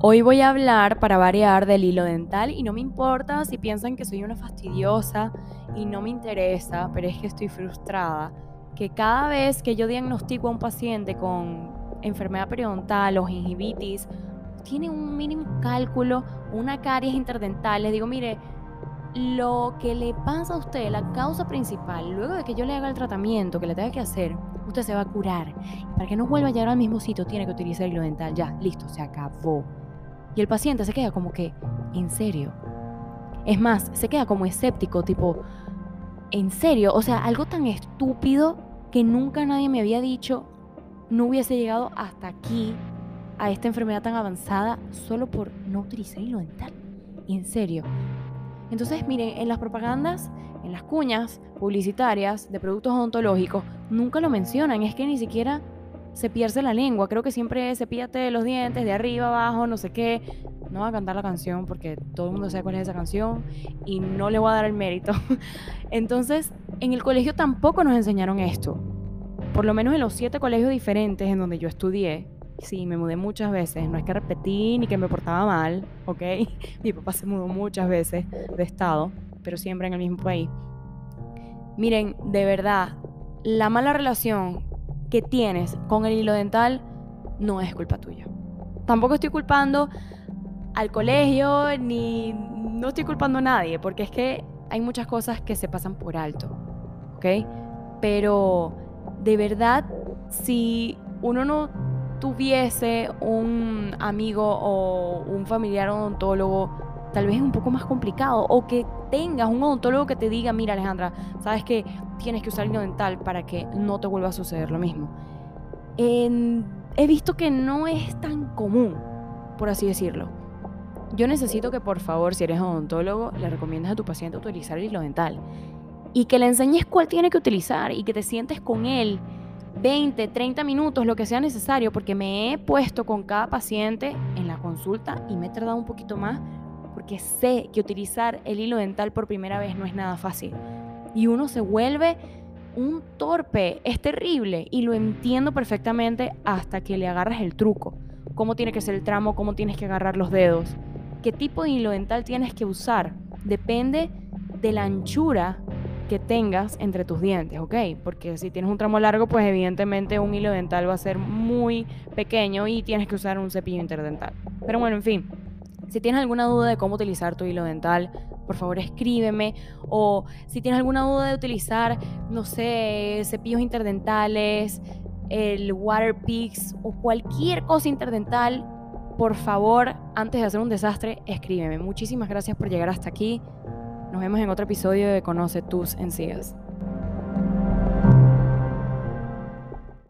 Hoy voy a hablar para variar del hilo dental y no me importa si piensan que soy una fastidiosa y no me interesa, pero es que estoy frustrada que cada vez que yo diagnostico a un paciente con enfermedad periodontal o gingivitis, tiene un mínimo cálculo, una caries interdental, les digo, mire, lo que le pasa a usted, la causa principal, luego de que yo le haga el tratamiento que le tenga que hacer, usted se va a curar. Para que no vuelva a llegar al mismo sitio, tiene que utilizar hilo dental. Ya, listo, se acabó. Y el paciente se queda como que, ¿en serio? Es más, se queda como escéptico, tipo, ¿en serio? O sea, algo tan estúpido que nunca nadie me había dicho no hubiese llegado hasta aquí, a esta enfermedad tan avanzada, solo por no utilizar hilo dental. En serio. Entonces, miren, en las propagandas, en las cuñas publicitarias de productos odontológicos, nunca lo mencionan. Es que ni siquiera se pierde la lengua. Creo que siempre se píate los dientes de arriba abajo, no sé qué. No voy a cantar la canción porque todo el mundo sabe cuál es esa canción y no le voy a dar el mérito. Entonces, en el colegio tampoco nos enseñaron esto. Por lo menos en los siete colegios diferentes en donde yo estudié. Sí, me mudé muchas veces. No es que repetí ni que me portaba mal, ¿ok? Mi papá se mudó muchas veces de estado, pero siempre en el mismo país. Miren, de verdad, la mala relación que tienes con el hilo dental no es culpa tuya. Tampoco estoy culpando al colegio ni no estoy culpando a nadie, porque es que hay muchas cosas que se pasan por alto, ¿ok? Pero de verdad, si uno no tuviese un amigo o un familiar odontólogo, tal vez es un poco más complicado, o que tengas un odontólogo que te diga, mira Alejandra, sabes que tienes que usar hilo dental para que no te vuelva a suceder lo mismo. he visto que no es tan común, por así decirlo. Yo necesito que por favor, si eres odontólogo, le recomiendes a tu paciente utilizar el hilo dental y que le enseñes cuál tiene que utilizar y que te sientes con él 20, 30 minutos, lo que sea necesario, porque me he puesto con cada paciente en la consulta y me he tardado un poquito más porque sé que utilizar el hilo dental por primera vez no es nada fácil. Y uno se vuelve un torpe, es terrible y lo entiendo perfectamente hasta que le agarras el truco. Cómo tiene que ser el tramo, cómo tienes que agarrar los dedos, qué tipo de hilo dental tienes que usar. Depende de la anchura que tengas entre tus dientes, ¿ok? Porque si tienes un tramo largo, pues evidentemente un hilo dental va a ser muy pequeño y tienes que usar un cepillo interdental. Pero bueno, en fin, si tienes alguna duda de cómo utilizar tu hilo dental, por favor escríbeme. O si tienes alguna duda de utilizar, no sé, cepillos interdentales, el Waterpix o cualquier cosa interdental, por favor, antes de hacer un desastre, escríbeme. Muchísimas gracias por llegar hasta aquí. Nos vemos en otro episodio de Conoce tus encías.